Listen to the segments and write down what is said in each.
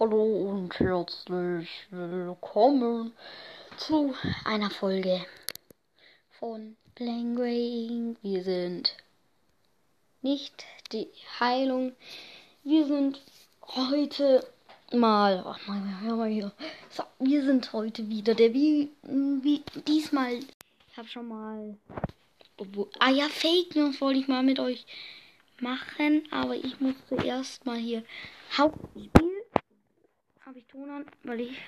Hallo und herzlich willkommen zu einer Folge von Inc. Wir sind nicht die Heilung. Wir sind heute mal. Oh nein, hör mal hier. So, wir sind heute wieder der wie, wie diesmal. Ich habe schon mal. Ah ja, Fake News wollte ich mal mit euch machen, aber ich muss zuerst mal hier Hauptspiel habe ich Ton an, weil ich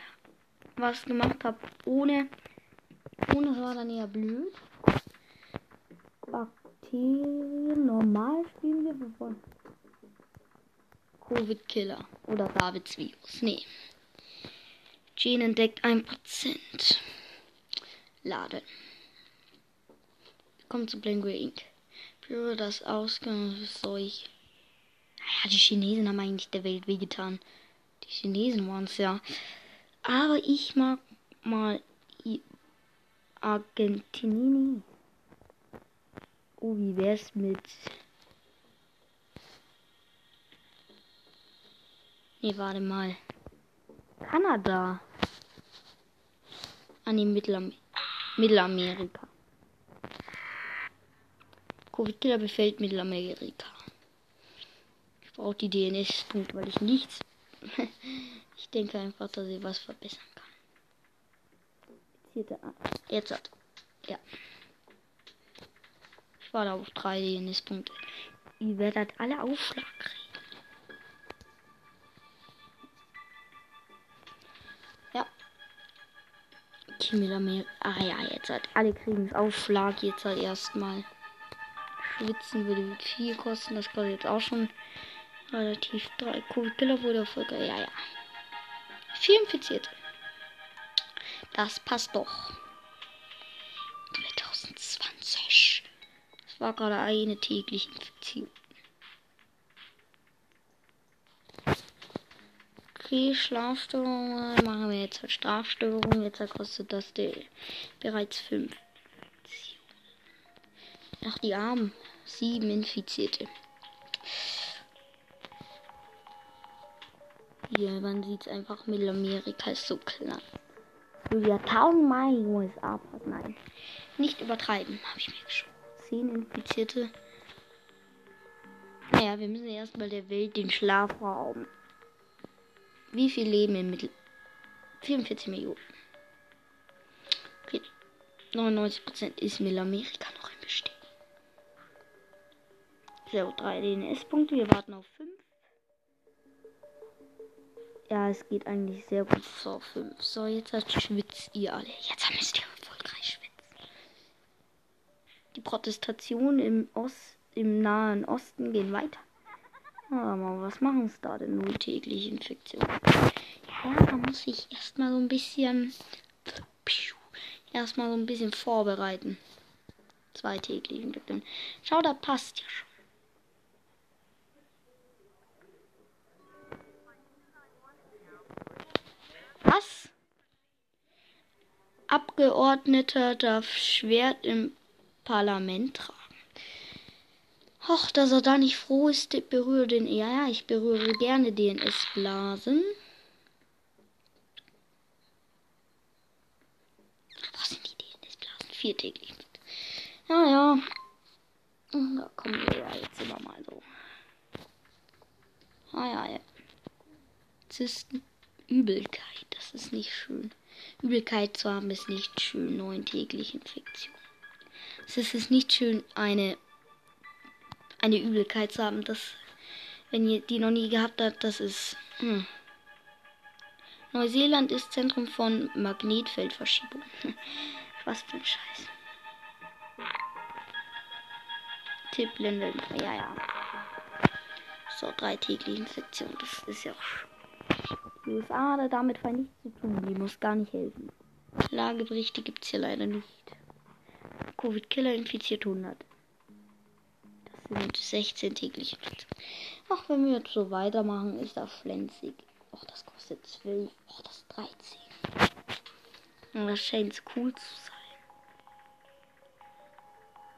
was gemacht habe ohne. Ohne war dann eher blöd. Bakterien normal spielen wir bevor. Covid-Killer oder Davids Virus. Nee. Gene entdeckt 1%. Laden. Kommt zu Blanco Inc. Führe das Ausgangszeug. Naja, die Chinesen haben eigentlich der Welt wehgetan. Die Chinesen waren es ja. Aber ich mag mal Argentinini. Oh, wie wär's mit. Nee, warte mal. Kanada. An ah, die Mittelam Mittelamerika. Covid-Killer befällt Mittelamerika. Ich brauche die DNS-Punkte, weil ich nichts ich denke einfach, dass ich was verbessern kann. Jetzt hat. Ja. Ich war da auf drei DNS-Punkte. Ihr werdet alle Aufschlag kriegen. Ja. Kimmeler Ah ja, jetzt hat alle kriegen Aufschlag. Jetzt halt erstmal. Schwitzen würde viel kosten. Das kostet jetzt auch schon Relativ drei Killer wurde Erfolge. Ja, ja. Vier Infizierte. Das passt doch. 2020. Das war gerade eine tägliche Infektion. Okay, Schlafstörungen. Machen wir jetzt halt Strafstörungen. Jetzt kostet das die bereits 5. Ach, die Armen. Sieben Infizierte. Hier, man sieht es einfach, Mittelamerika ist so klein. Ja tausendmal die USA. Nein, nicht übertreiben, habe ich mir geschoben. Zehn Infizierte. Naja, wir müssen erstmal der Welt den Schlaf rauben. Wie viel leben im Mittel? 44 Millionen. Okay. 99% ist Mittelamerika noch im Bestehen. So, 3 DNS-Punkte. Wir warten auf 5. Ja, es geht eigentlich sehr gut vor 5. So, jetzt schwitzt ihr alle. Jetzt müsst ihr erfolgreich schwitzen. Die Protestationen im, Ost, im Nahen Osten gehen weiter. Aber was machen es da denn nur tägliche Infektionen? Ja, da muss ich erstmal so ein bisschen. Erstmal so ein bisschen vorbereiten. Zwei tägliche Infektionen. Schau, da passt ja schon. Was? Abgeordneter darf Schwert im Parlament tragen. Och, dass er da nicht froh ist, berühre den. Ja, ja, ich berühre gerne DNS-Blasen. Was sind die DNS-Blasen? Viertäglich. Ja, ja. Da kommen wir ja jetzt immer mal so. Ah ja, ja. Zysten. Übelkeit, das ist nicht schön. Übelkeit zu haben ist nicht schön. Neun tägliche Infektionen. Es ist nicht schön, eine, eine Übelkeit zu haben. Das, wenn ihr die noch nie gehabt habt, das ist. Hm. Neuseeland ist Zentrum von Magnetfeldverschiebung. Was für ein Scheiß. Tipp Linden. Ja, ja. So, drei tägliche Infektionen. Das ist ja auch die USA hat damit fein nichts zu tun. Die muss gar nicht helfen. Lageberichte gibt es hier leider nicht. Covid-Killer infiziert 100. Das sind 16 tägliche Ach, wenn wir jetzt so weitermachen, ist das flenzig. Ach, das kostet 12. Ach, das 13. Und das scheint cool zu sein.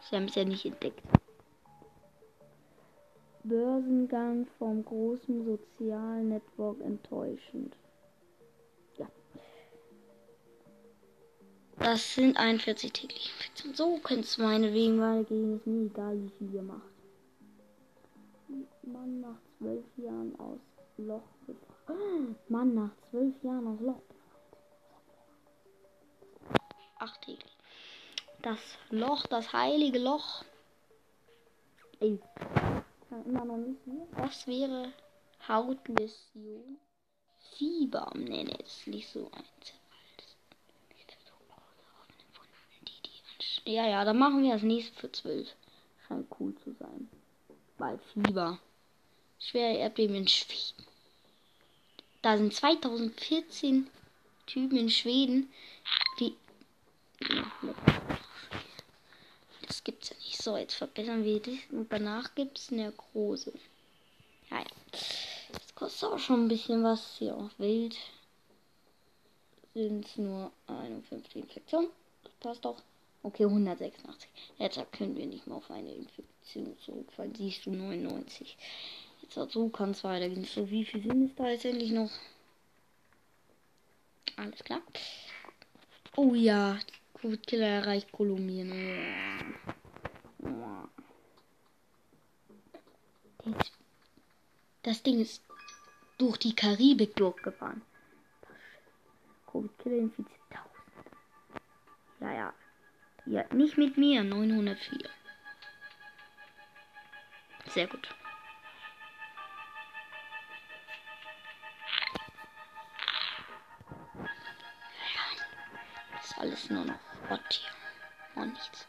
Sie haben es ja nicht entdeckt. Börsengang vom großen Sozialnetwork enttäuschend. Ja. Das sind 41 tägliche Infektionen. So könnte es meinetwegen weitergehen. Ist mir egal, wie viel ihr macht. Mann nach zwölf Jahren aus Loch befreit. Mann nach zwölf Jahren aus Loch befreit. Acht täglich. Das Loch, das heilige Loch. Ey. Kann immer noch nicht hier. Das wäre Hautläsion. Fieber. Nee, nee, das ist nicht so eins. Ja, ja, dann machen wir das nächste für 12. Scheint cool zu sein. Bei Fieber. Schwere Erdbeben in Schweden. Da sind 2014 Typen in Schweden, die. Das gibt's ja. So, jetzt verbessern wir das. Und danach gibt's Nekrose. Ja, ja. Das kostet auch schon ein bisschen was. Hier auch wild. Sind nur 51 Infektionen. Das passt doch. Okay, 186. Jetzt können wir nicht mehr auf eine Infektion zurückfallen. Siehst du 99. Jetzt so kann es weitergehen. So, wie viel sind es da jetzt endlich noch? Alles klar. Oh ja, Gut Killer erreicht Kolumbien. Das Ding ist durch die Karibik durchgefahren. Covid Killer infiziert 1000. Ja, ja. Ja, nicht mit mir, 904. Sehr gut. Ja, ist alles nur noch Gott hier. Und nichts.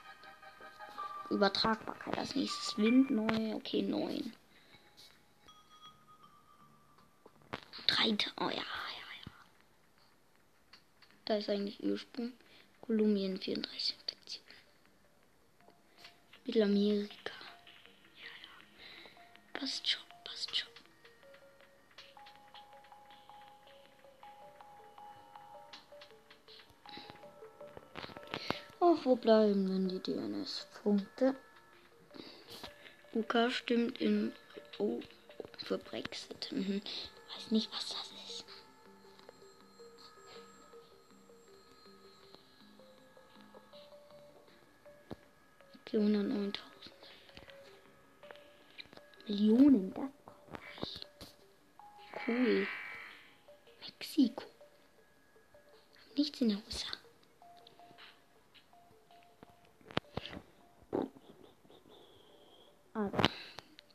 Übertragbarkeit als nächstes. Wind neu. Okay, 9. 3. Oh ja, ja, ja. Da ist eigentlich Ursprung. Kolumbien 34. Mittelamerika. Ja, ja. Passt schon, passt schon. Ach, wo bleiben denn die DNS-Punkte? UK stimmt in. Oh, für Brexit. Mhm. Weiß nicht, was das ist. Okay, 109.000. Millionen, das Cool. Mexiko. Nichts in der USA. Also.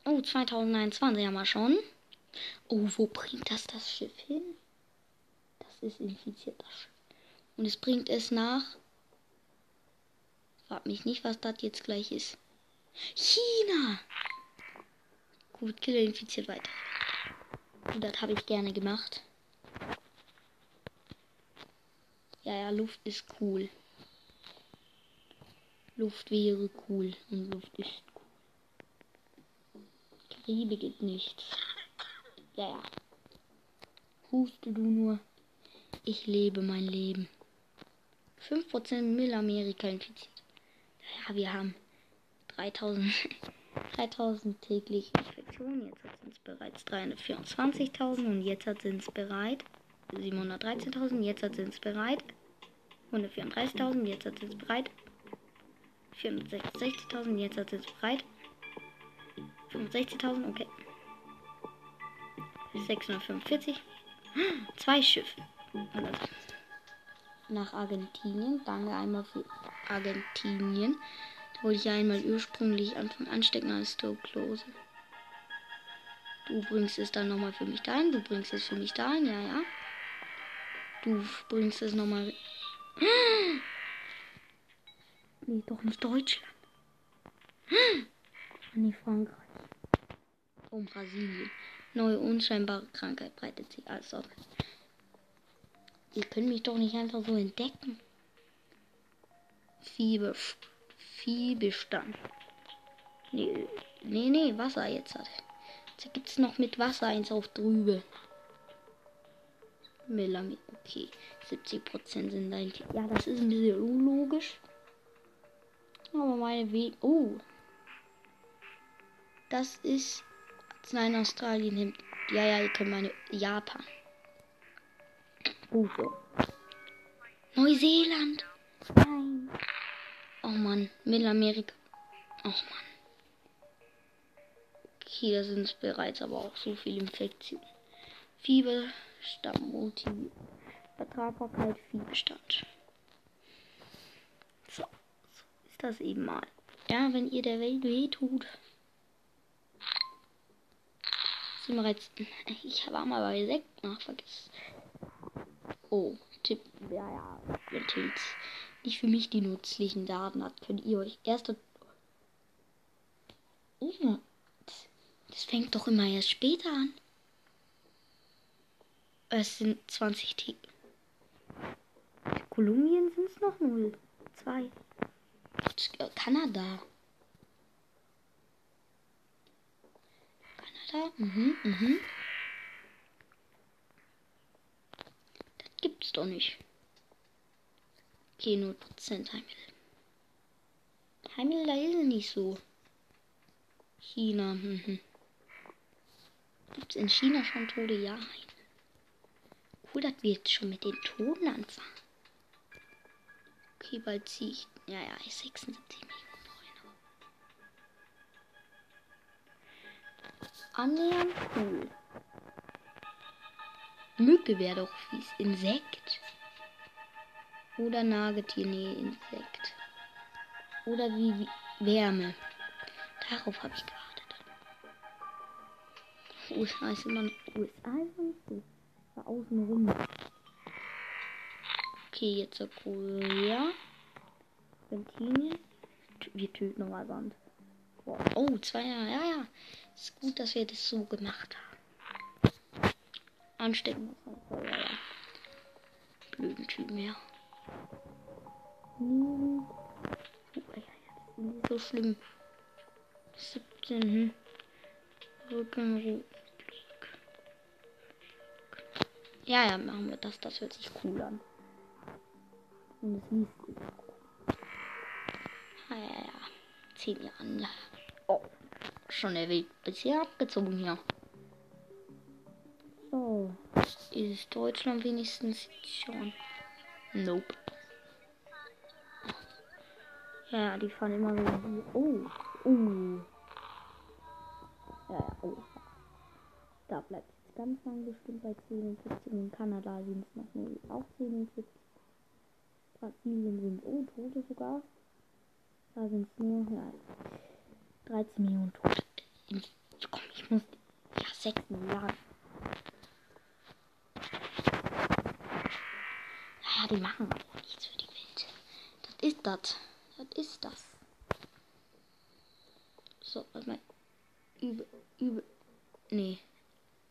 Oh, 2021 haben wir schon. Oh, wo bringt das das Schiff hin? Das ist infiziert, das Schiff. Und es bringt es nach. Frag mich nicht, was das jetzt gleich ist. China! Gut, Killer infiziert weiter. Und das habe ich gerne gemacht. Ja, ja, Luft ist cool. Luft wäre cool. Und Luft ist cool. Kriebe geht nichts. Ja, ja. Huste du nur. Ich lebe mein Leben. 5% Mittelamerika infiziert. Ja, wir haben 3000, 3000 tägliche Infektionen. Jetzt sind es bereits 324.000 und jetzt sind es bereit 713.000. Jetzt sind es bereit 134.000. Jetzt sind es bereit 460.000. Jetzt sind es bereit 65.000. Okay. 645. Zwei Schiffe. Nach Argentinien. Danke einmal für Argentinien. Da wollte ich ja einmal ursprünglich Anfang anstecken als Close. Du bringst es dann nochmal für mich dahin. Du bringst es für mich dahin. Ja, ja. Du bringst es nochmal. Nee, doch nicht Deutschland. Nee, Frankreich. Und Brasilien. Neue unscheinbare Krankheit breitet sich aus. Ihr könnt mich doch nicht einfach so entdecken. Fieber, Viehbestand. Nee, nee, nee, Wasser jetzt hat. Jetzt gibt es noch mit Wasser eins auf drüben. Melamin, okay. 70% sind da. Ja, das ist ein bisschen unlogisch. Aber meine Weg. Oh. Das ist Nein, Australien nimmt. Ja, ja, ihr könnt meine. Japan. Uso. Neuseeland. Nein. Oh Mann. Mittelamerika. Oh Mann. Hier sind bereits aber auch so viele Infektionen. Fieber, Stammmulti, Vertragbarkeit, Viehbestand. So, so ist das eben mal. Ja, wenn ihr der Welt weh tut. Sind jetzt. Ich war mal bei Sekt nach vergessen. Oh, Tipp. Ja, ja. Natürlich nicht für mich die nützlichen Daten hat, könnt ihr euch erst. Oh, das fängt doch immer erst später an. Es sind 20 T. Kolumbien sind es noch 0. 2. Kanada. Kanada? Mhm, mhm. Das gibt's doch nicht. Okay, 0% Heimel. Heimel, da ist nicht so. China, mhm. Gibt's in China schon Tode? Ja. Cool, dass wir jetzt schon mit den Toten anfangen. Okay, bald ziehe ich. Ja, ja, 76 Millionen Annähernd cool. Mücke wäre doch fies. Insekt. Oder Nagetier. Nee, Insekt. Oder wie, wie Wärme. Darauf habe ich gewartet. USA ist immer noch. USA ist immer noch so. War außen rum. Okay, jetzt so Korea. Argentinien. Wir töten nochmal Sand. Oh, zwei Jahre. Ja, ja. Ist gut, dass wir das so gemacht haben. Anstecken. Blöden Typen, ja. Hm. So schlimm. 17. Hm. Ja, ja, machen wir das. Das hört sich cool an. Und es liest sich Ja, ja, ja. Zehn Jahre. Oh, schon Weg bisher abgezogen hier. So. Ist Deutschland wenigstens schon? Nope. Ja, die fahren immer so hier. Oh. Uh. Ja, ja, oh. Da bleibt jetzt ganz lang bestimmt bei 47. In Kanada sind es noch nur auch 47. Brasilien sind oh Tote sogar. Da sind es nur ja, 13 Millionen Tote. Komm, ich muss. Ja, 6 Milliarden. Naja, die machen aber nichts für die Welt. Das ist das. Das ist das. So, was mein. Über. Über. Nee.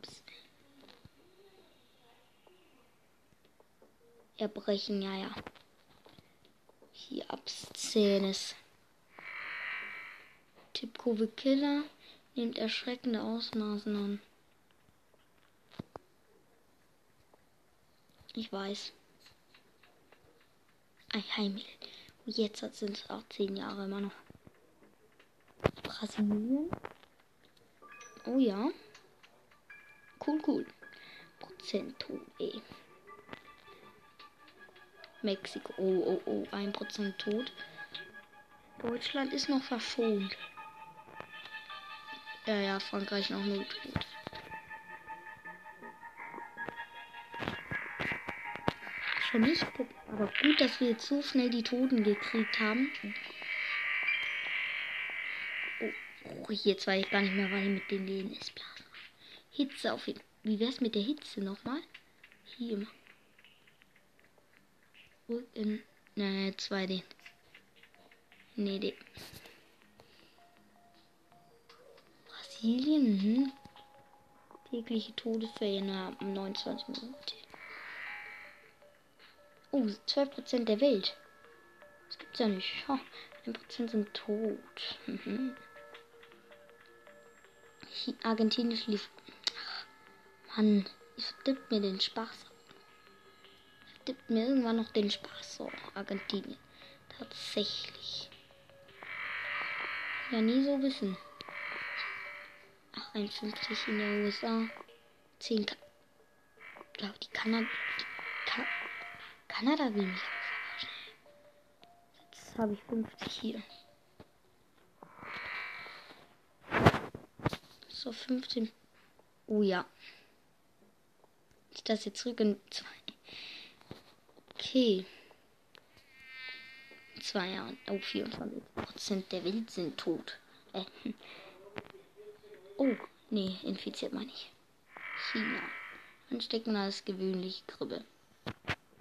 Psst. Erbrechen, ja, ja. Hier Abszenes. Tipkurve Killer nimmt erschreckende Ausmaßen an. Ich weiß. Ein Heimel. Jetzt sind es auch zehn Jahre immer noch. Brasilien. Oh ja. Cool, cool. Prozent ey. Mexiko. Oh, oh, oh. Ein Prozent tot. Deutschland ist noch verschont. Ja, ja, Frankreich noch null tot. Schon nicht, aber gut, dass wir jetzt so schnell die Toten gekriegt haben. Oh, oh jetzt weiß ich gar nicht mehr, was ich mit den DNS-Blasen. Hitze auf jeden Wie wär's mit der Hitze nochmal? Hier. In, ne, 2D. Nee, D. Brasilien, hm. Tägliche Todesfälle haben 29 Minuten. Oh, 12% der Welt. Das gibt's ja nicht. Oh, 1% sind tot. Mhm. Argentinisch lief. Ach, Mann, ich verdippt mir den Spaß. Verdippt mir irgendwann noch den Spaß. So, Argentinien. Tatsächlich. Ja, nie so wissen. 51 in den USA. 10 Ka glaube die Kanada. Ka Kanada will mich Jetzt habe ich 50 hier. So 15. Oh ja. Ist das jetzt zurück in zwei. Okay. In zwei Jahren. Oh, 24% der Welt sind tot. Äh. Oh, nee, infiziert man nicht. China. Ansteckender als gewöhnlich Grippe.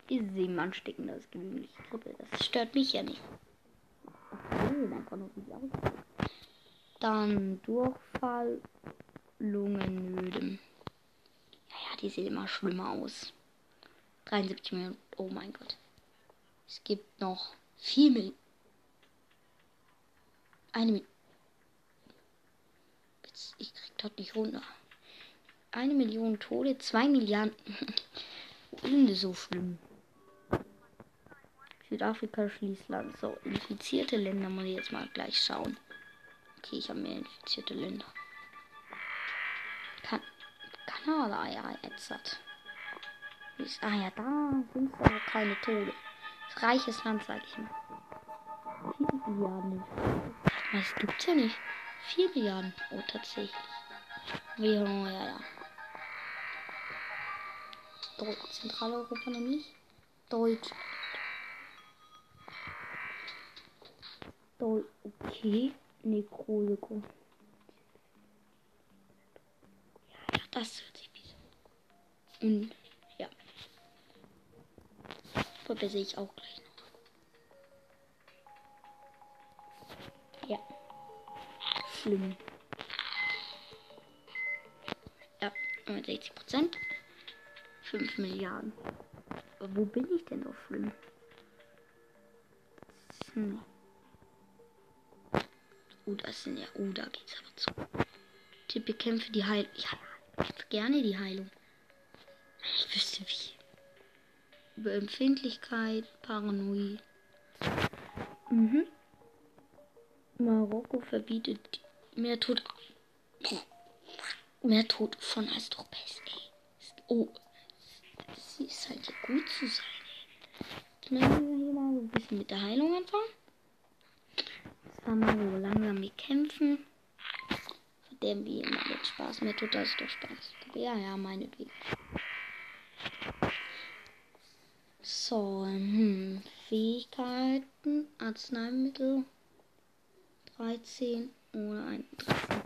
Ist eben ansteckender als gewöhnlich Grippe. Das stört mich ja nicht. Dann Durchfall, Lungennöden. Ja, ja, die sehen immer schlimmer aus. 73 Millionen. Oh mein Gott. Es gibt noch 4 Millionen. Eine Million. Ich krieg dort nicht runter. Eine Million Tode, zwei Milliarden. Denn so schlimm? Südafrika schließt Land. So, infizierte Länder muss ich jetzt mal gleich schauen. Okay, ich habe mehr infizierte Länder. Kan Kanada, ja, jetzt hat. Ah ja, da sind aber keine Tode. Reiches Land, sag ich mal. 4 Milliarden. Das gibt's ja nicht. 4 Milliarden. Oh, tatsächlich. Währung, ja, ja. Zentraleuropa nämlich. Deutsch. Deu okay. Nekrose. Ja, das hört sich wie Und ja. Verbessere ich auch gleich Schlimm. Ja, 60 Prozent. 5 Milliarden. Wo bin ich denn noch schlimm? Hm. Oh, das sind ja. Oh, da geht's aber zu. Tipp, bekämpfe die Heilung. Ja, gerne die Heilung. Ich wüsste wie. Über Empfindlichkeit, Paranoid. Mhm. Marokko verbietet mehr Tod. Mehr Tod von Astropest, ey. Oh, sie ist halt ja gut zu sein. Ich möchte hier mal ein bisschen mit der Heilung anfangen. Das war mal so langsam mit Kämpfen. Verderben wir immer mit Spaß. Mir tut das doch Spaß. Ja, ja, meinetwegen. So, hm. Fähigkeiten, Arzneimittel 13 oder ein 13.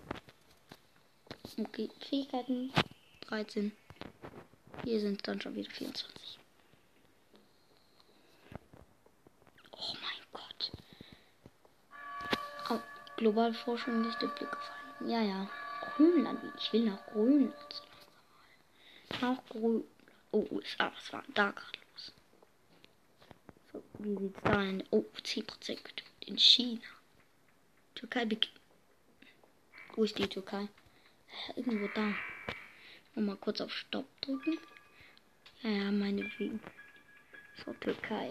Okay, Fähigkeiten 13. Hier sind dann schon wieder 24. Oh mein Gott. Oh, globale Forschung nicht im Blick gefallen. Ja, ja. Grönland. Ich will nach Grönland. Nach Grönland. Oh, USA. Was war da gerade los? So, wie sieht's da in. Oh, 10% in China. Türkei beginnt. Wo ist die Türkei? Irgendwo da. Und mal kurz auf Stopp drücken. Ja, ja, meinetwegen. So, Türkei.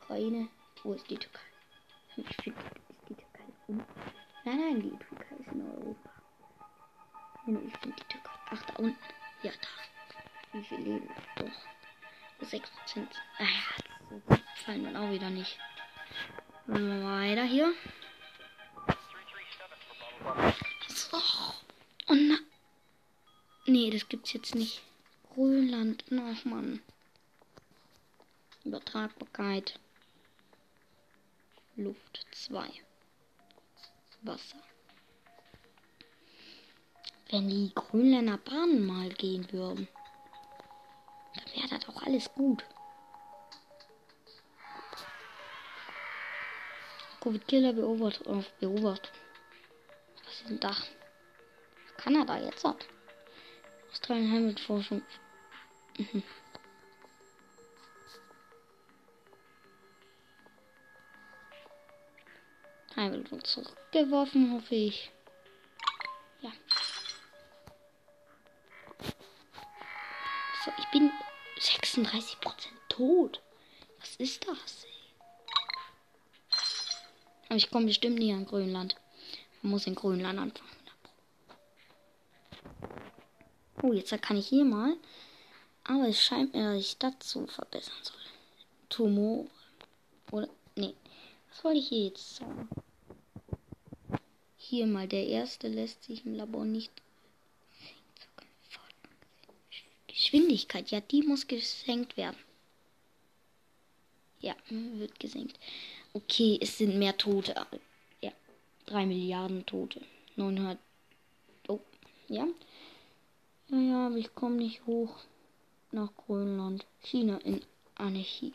Ukraine. Wo ist die Türkei? Ich finde, ist die Türkei unten. Nein, nein, die Türkei ist in Europa. Nein, ich finde die Türkei. Ach, da unten. Ja, da. Wie viel leben? Doch. 6%. Ah ja, so fallen dann auch wieder nicht. Weiter hier. So. Oh na. Nee, das gibt's jetzt nicht. Grönland. Ach man. Übertragbarkeit. Luft 2. Wasser. Wenn die Grönländer Bahnen mal gehen würden, dann wäre das auch alles gut. Covid-Killer beobachtet auf Beobachtung. Was ist denn da? Kanada jetzt hat. Australien Heimatforschung. Mhm. Heimat zurückgeworfen, hoffe ich. Ja. So, ich bin 36% tot. Was ist das? Aber ich komme bestimmt nie an Grönland. Man muss in Grönland anfangen. Oh, jetzt kann ich hier mal. Aber es scheint mir, dass ich so verbessern soll. Tumor. Oder. Nee. Was wollte ich hier jetzt sagen? Hier mal, der erste lässt sich im Labor nicht. Geschwindigkeit, ja, die muss gesenkt werden. Ja, wird gesenkt. Okay, es sind mehr Tote. Ja, 3 Milliarden Tote. 900. Oh, ja. Ja, ja, ich komme nicht hoch nach Grönland. China in Anarchie.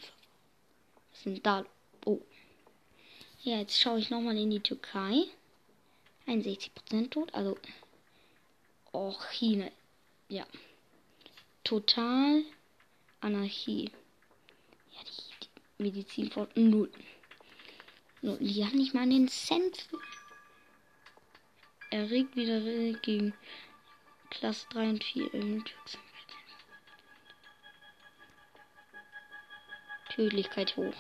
Was sind da? Oh. Ja, jetzt schaue ich nochmal in die Türkei. 61% tot, also. Oh, China. Ja. Total Anarchie. Ja, die, die Medizin von null. null. Die hat nicht mal einen Cent. Er regt wieder gegen Klasse 3 und 4 Tödlichkeit hoch.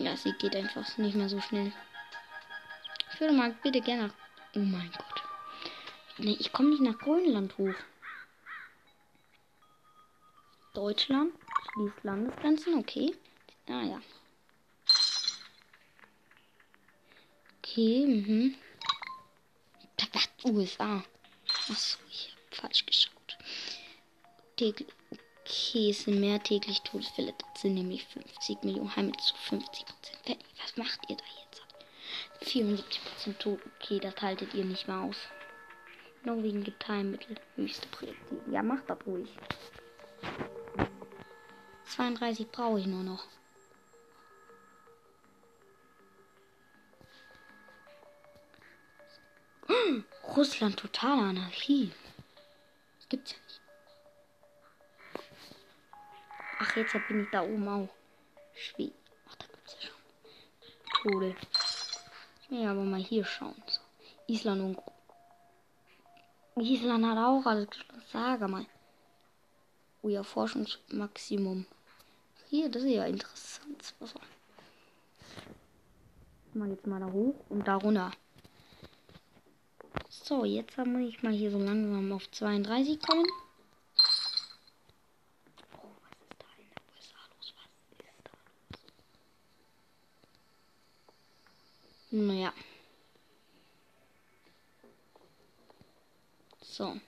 Ja, sie geht einfach nicht mehr so schnell. Ich würde mal bitte gerne. Oh mein Gott. Nee, ich komme nicht nach Grönland hoch. Deutschland schließt Landesgrenzen, okay. Ah. Okay, mhm. USA. Achso, ich habe falsch geschaut. Täglich, okay, es sind mehr täglich Todesfälle. Das sind nämlich 50 Millionen Heime zu 50 Prozent. Was macht ihr da jetzt? 74 Prozent tot. Okay, das haltet ihr nicht mehr aus. Norwegen gibt Heilmittel. Höchste Priorität. Ja, macht das ruhig. 32 brauche ich nur noch. Russland totale Anarchie. Das gibt's ja nicht. Ach, jetzt bin ich da oben auch. Schweden. Ach, da gibt's ja schon. Tode. Ich will aber mal hier schauen. So. Island und. Island hat auch alles geschlossen. Sag mal. Ja, Forschungsmaximum. Hier, das ist ja interessant. Was mal jetzt mal da hoch und da runter. So, jetzt muss ich mal hier so langsam auf 32 kommen. Oh, was ist da los? Was ist da los? Naja. So.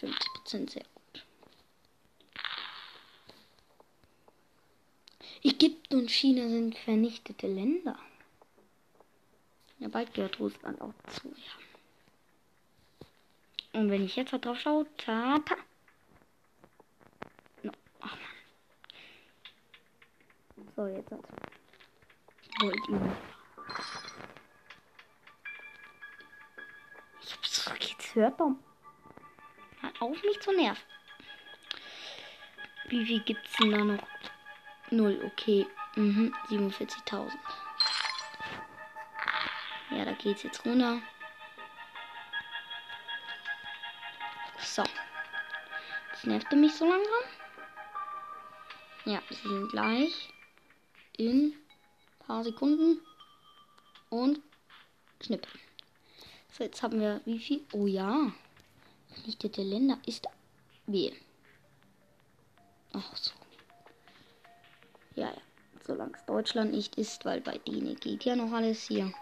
50% sehr gut. Und China sind vernichtete Länder. Ja, bald gehört Russland auch zu, ja. Und wenn ich jetzt drauf schaue, tata. No. Ach man. So, jetzt hat. Wollt ihr. Jetzt hört doch. Mal auf mich zu nerven. Wie viel gibt's denn da noch? Null, okay. Mhm, 47.000. Ja, da geht's jetzt runter. So. Das nervte mich so langsam. Ja, sie sind gleich in ein paar Sekunden. Und schnipp. So, jetzt haben wir wie viel? Oh ja. Vernichtete Länder ist W. Ach so. Ja, ja. Solange es Deutschland nicht ist, weil bei denen geht ja noch alles hier.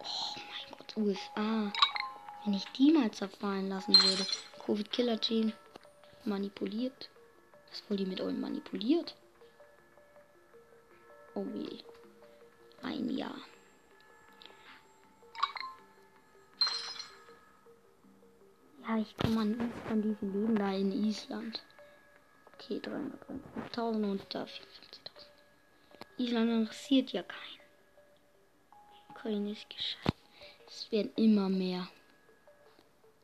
Oh mein Gott, USA. Wenn ich die mal zerfallen lassen würde. Covid Killer Gene manipuliert. Was wohl die mit euch manipuliert? Oh je. Ein Jahr. Ja, ich komme an Island, die leben da in Island. Okay, 350.000 und da 54.000. Island interessiert ja keinen. Ukraine ist gescheit. Es werden immer mehr.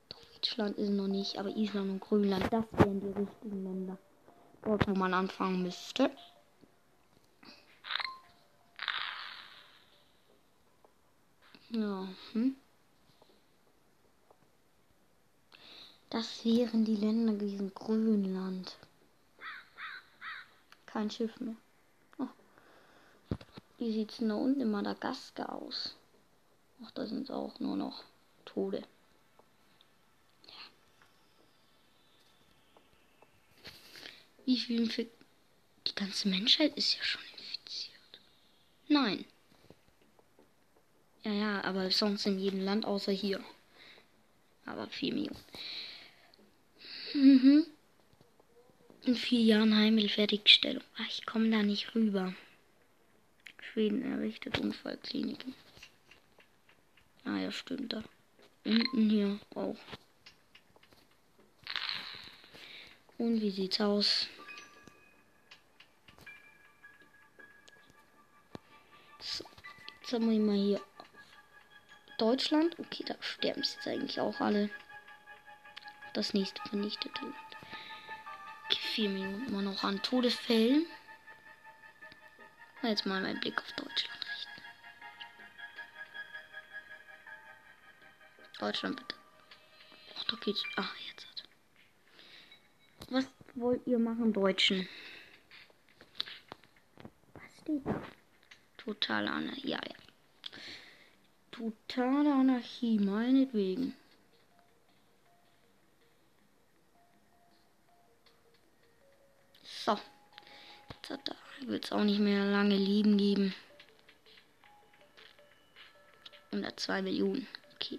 Deutschland ist noch nicht, aber Island und Grönland, das wären die richtigen Länder. Dort, wo man anfangen müsste. Ja, hm. Das wären die Länder gewesen. Grönland. Kein Schiff mehr. Wie sieht's denn da unten in Madagaskar aus? Ach, da sind auch nur noch Tode. Ja. Wie viel für die ganze Menschheit ist ja schon infiziert. Nein. Ja, ja, aber sonst in jedem Land außer hier. Aber 4 Millionen. Mhm. In vier Jahren Heimel-Fertigstellung. Ach, ich komme da nicht rüber. Schweden errichtet Unfallkliniken. Ah ja, stimmt da. Unten hier auch. Und wie sieht's aus? So, jetzt haben wir mal hier Deutschland. Okay, da sterben jetzt eigentlich auch alle. Das nächste vernichtete Land. 4 Minuten immer noch an Todesfällen. Jetzt mal meinen Blick auf Deutschland richten. Deutschland bitte. Ach, da geht's. Ach, jetzt. Was wollt ihr machen, Deutschen? Was steht da? Totale Anarchie. Ja, ja. Totale Anarchie, meinetwegen. So. Jetzt da wird es auch nicht mehr lange Leben geben. 102 Millionen. Okay.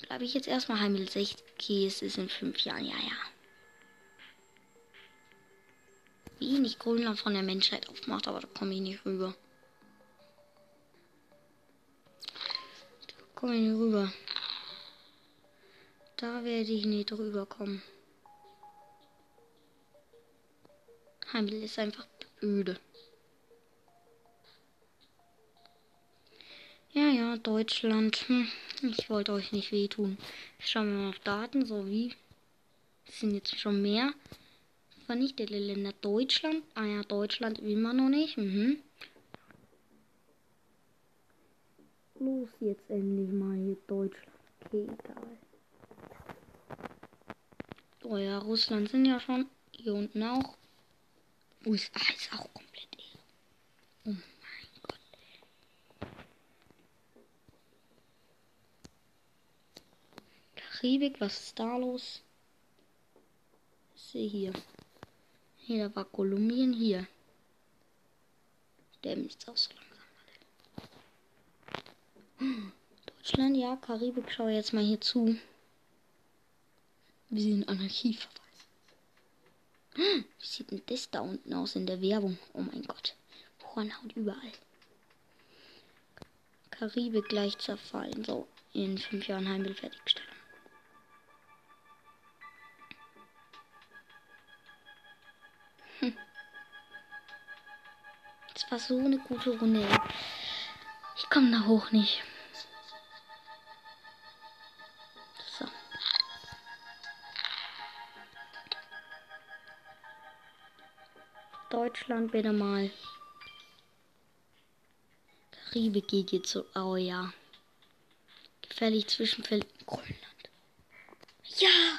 Bleibe ich jetzt erstmal heim mit 60. Okay, es ist in 5 Jahren. Ja, ja. Wie nicht Grönland von der Menschheit aufmacht, aber da komme ich nicht rüber. Da komme ich nicht rüber. Da werde ich nicht drüber kommen. Heimel ist einfach öde. Ja, ja, Deutschland. Hm, ich wollte euch nicht wehtun. Schauen wir mal auf Daten, so wie. Es sind jetzt schon mehr vernichtete Länder. Deutschland. Ah ja, Deutschland man noch nicht. Mhm. Los jetzt endlich mal hier Deutschland. Okay, egal. Oh ja, Russland sind ja schon hier unten auch. USA ist auch komplett irre. Oh mein Gott. Karibik, was ist da los? Ich sehe hier. Hier, da war Kolumbien, hier. Der ist auch so langsam. Deutschland, ja, Karibik, schau jetzt mal hier zu. Wir sind Anarchie. Wie sieht denn das da unten aus in der Werbung? Oh mein Gott. Hornhaut überall. Karibik gleich zerfallen. So, in fünf Jahren Heimbild fertigstellen. Hm. Das war so eine gute Runde. Ich komme da hoch nicht. Deutschland bitte mal. Karibik geht jetzt so. Oh ja. Gefährlich Zwischenfeld Grönland. Ja,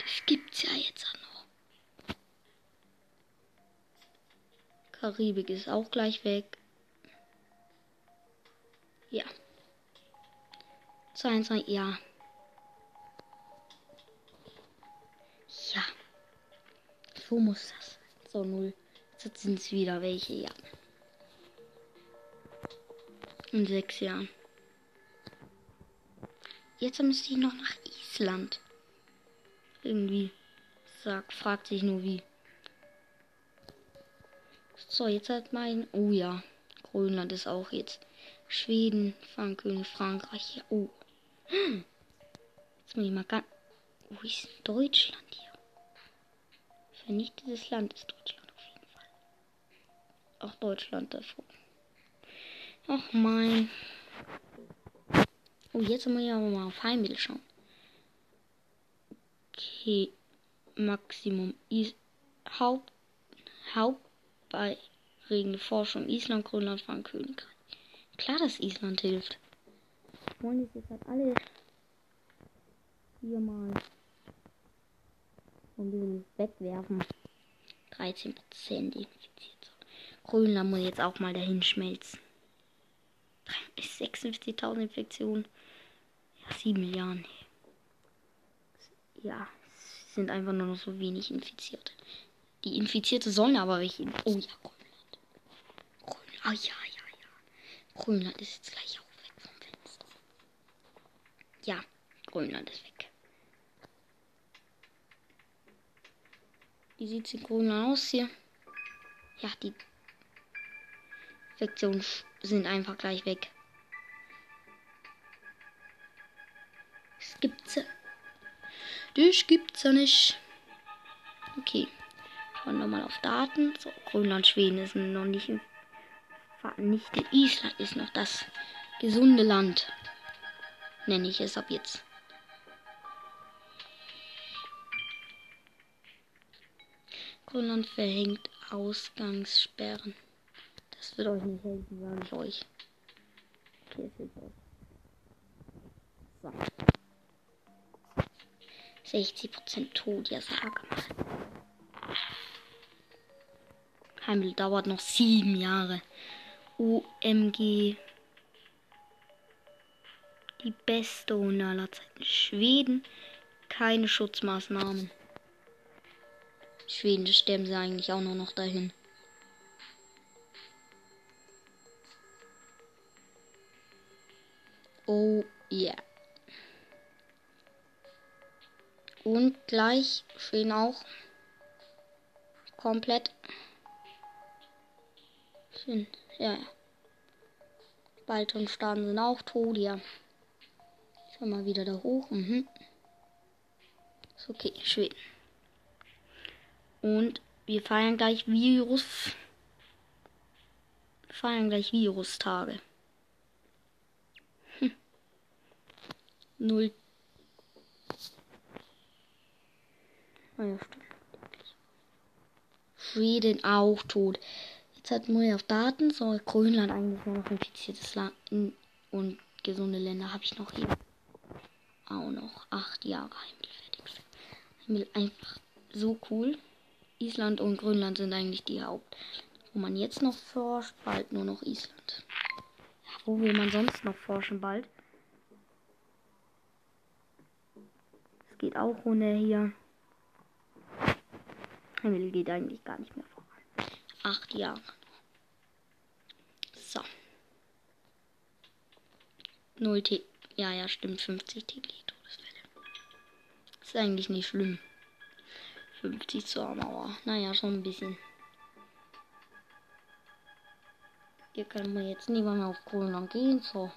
das gibt's ja jetzt auch noch. Karibik ist auch gleich weg. Ja. 22, ja. Ja. So muss das. So, null. Jetzt sind es wieder welche, ja. In sechs Jahren. Jetzt müsste ich noch nach Island. Irgendwie. Sagt, fragt sich nur wie. So, jetzt hat mein. Oh ja. Grönland ist auch jetzt. Schweden, Frankreich, Frankreich. Oh. Jetzt muss ich mal ganz. Wo ist Deutschland hier? Vernichtetes Land ist Deutschland auch Deutschland davor. Ach mein. Oh, jetzt muss ich aber mal auf Heimbild schauen. Okay. Maximum ist Haupt, Hauptbeirregende Forschung Island, Grönland, Frankreich. Klar, dass Island hilft. Wollen die jetzt halt alle hier mal. bisschen wegwerfen. 13% infiziert. Grönland muss jetzt auch mal dahin schmelzen. 46.000 Infektionen. Ja, 7 Milliarden. Ja, es sind einfach nur noch so wenig Infizierte. Die Infizierte sollen aber welche. Oh ja, Grönland. Grönland. Ah ja, ja, ja. Grönland ist jetzt gleich auch weg vom Fenster. Ja, Grönland ist weg. Wie sieht es in Grönland aus hier? Ja, die Infektionen sind einfach gleich weg. Das gibt's. Das gibt's ja nicht. Okay. Schauen wir mal auf Daten. So, Grönland, Schweden ist noch nicht vernichtet. Island ist noch das gesunde Land. Nenne ich es ab jetzt. Grönland verhängt Ausgangssperren. Das wird euch nicht helfen, sage ich euch. Okay, es hilft euch. So. 60% tot, ja sag mal. Heimel dauert noch sieben Jahre. OMG. Die beste Hunde aller Zeiten. Schweden. Keine Schutzmaßnahmen. Schweden sterben sie eigentlich auch nur noch dahin. Oh. Yeah. Und gleich Schweden auch. Komplett. Schön. Ja, ja. Baltischen Staaten sind auch tot, ja. Schau mal wieder da hoch. Mhm. Ist okay, Schweden. Und wir feiern gleich Virus. Wir feiern gleich Virustage. 0. Oh ah ja, stimmt. Schweden auch tot. Jetzt hat Moja auf Daten, so Grönland eigentlich nur noch infiziertes Land und gesunde Länder habe ich noch eben auch noch acht Jahre Heimel Heimel einfach so cool. Island und Grönland sind eigentlich die Haupt. Wo man jetzt noch forscht, bald nur noch Island. Ja, wo will man sonst noch forschen bald? Es geht auch ohne hier. Himmel geht eigentlich gar nicht mehr voran. Acht Jahre. So. Null T. Ja, ja, stimmt. 50 tägliche Todesfälle. Ist eigentlich nicht schlimm. 50 zur Mauer. Naja, schon ein bisschen. Hier können wir jetzt mehr auf Grönland gehen. So.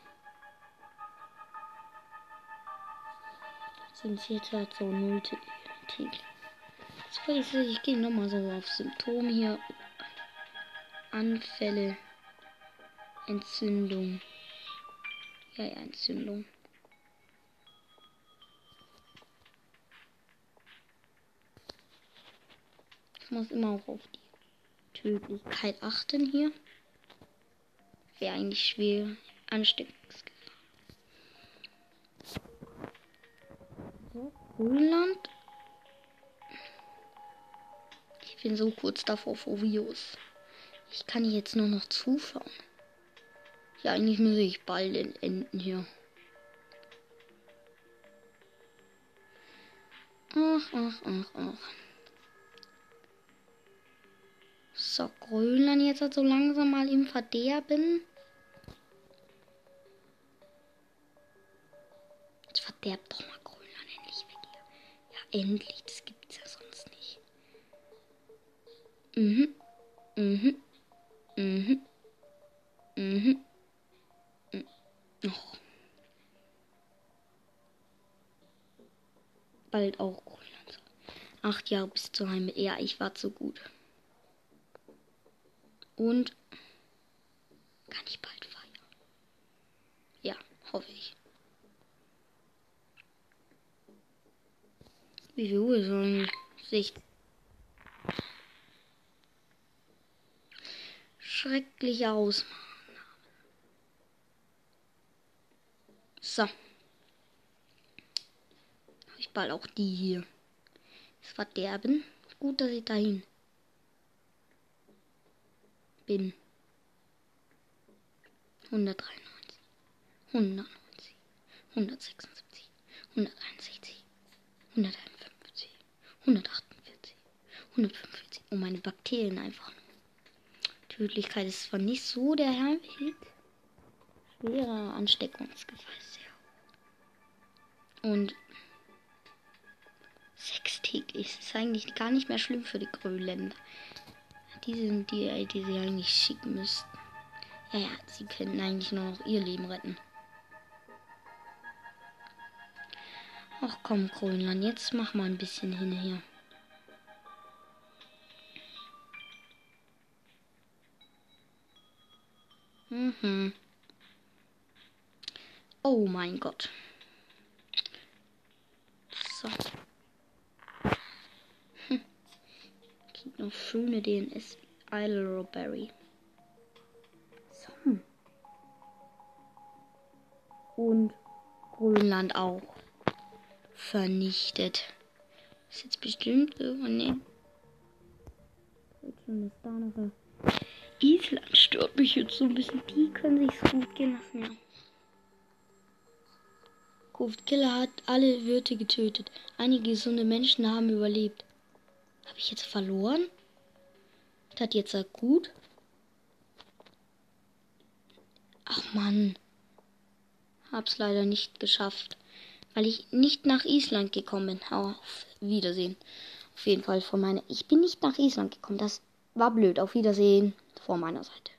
Sind jetzt halt so 0 Tegel. So, ich, ich gehe nochmal so auf Symptome hier. Anfälle. Entzündung. Ja, ja, Entzündung. Ich muss immer auch auf die Tödlichkeit achten hier. Wäre eigentlich schwer Ansteckungsgefahr. Grönland. Ich bin so kurz davor vor Virus. Ich kann jetzt nur noch zuschauen. Ja, eigentlich muss ich bald enden hier. Ach, ach, ach, ach. So, Grönland jetzt halt so langsam mal im Verderben. Jetzt verderbt doch mal endlich. Das gibt's ja sonst nicht. Mhm. Mhm. Mhm. Mhm. mhm. Oh. Bald auch Grönland. Acht Jahre bis zur Heimat. Ja, ich war zu gut. Und kann ich bald feiern. Ja, hoffe ich. Wie viel Uhr eigentlich? Sicht. Schreckliche Ausmaßnahmen. So. Habe ich bald auch die hier. das Verderben. Gut, dass ich dahin bin. 193, 190, 176, 161, 151, 148, 145. Oh, meine Bakterien einfach. Tödlichkeit ist zwar nicht so der Herweg. Schwerer Ansteckungsgefahr ist hoch. Und sechstägig ist eigentlich gar nicht mehr schlimm für die Grönländer. Die sind die, die sie eigentlich schicken müssten. Ja, ja, sie können eigentlich nur noch ihr Leben retten. Ach komm, Grönland, jetzt mach mal ein bisschen hin hier. Mhm. Oh mein Gott. So. Hm. Gibt noch schöne DNS. Isle Robbery. So. Und Grönland auch. Vernichtet. Ist jetzt bestimmt. Oh. Ist da noch Island stört mich jetzt so ein bisschen. Die können sich's gut gehen lassen, ja. Killer hat alle Wirte getötet. Einige gesunde Menschen haben überlebt. Habe ich jetzt verloren? Das jetzt gut? Ach Mann. Hab's leider nicht geschafft. Weil ich nicht nach Island gekommen bin. Auf Wiedersehen. Auf jeden Fall von meiner. Ich bin nicht nach Island gekommen. Das war blöd. Auf Wiedersehen vor meiner Seite.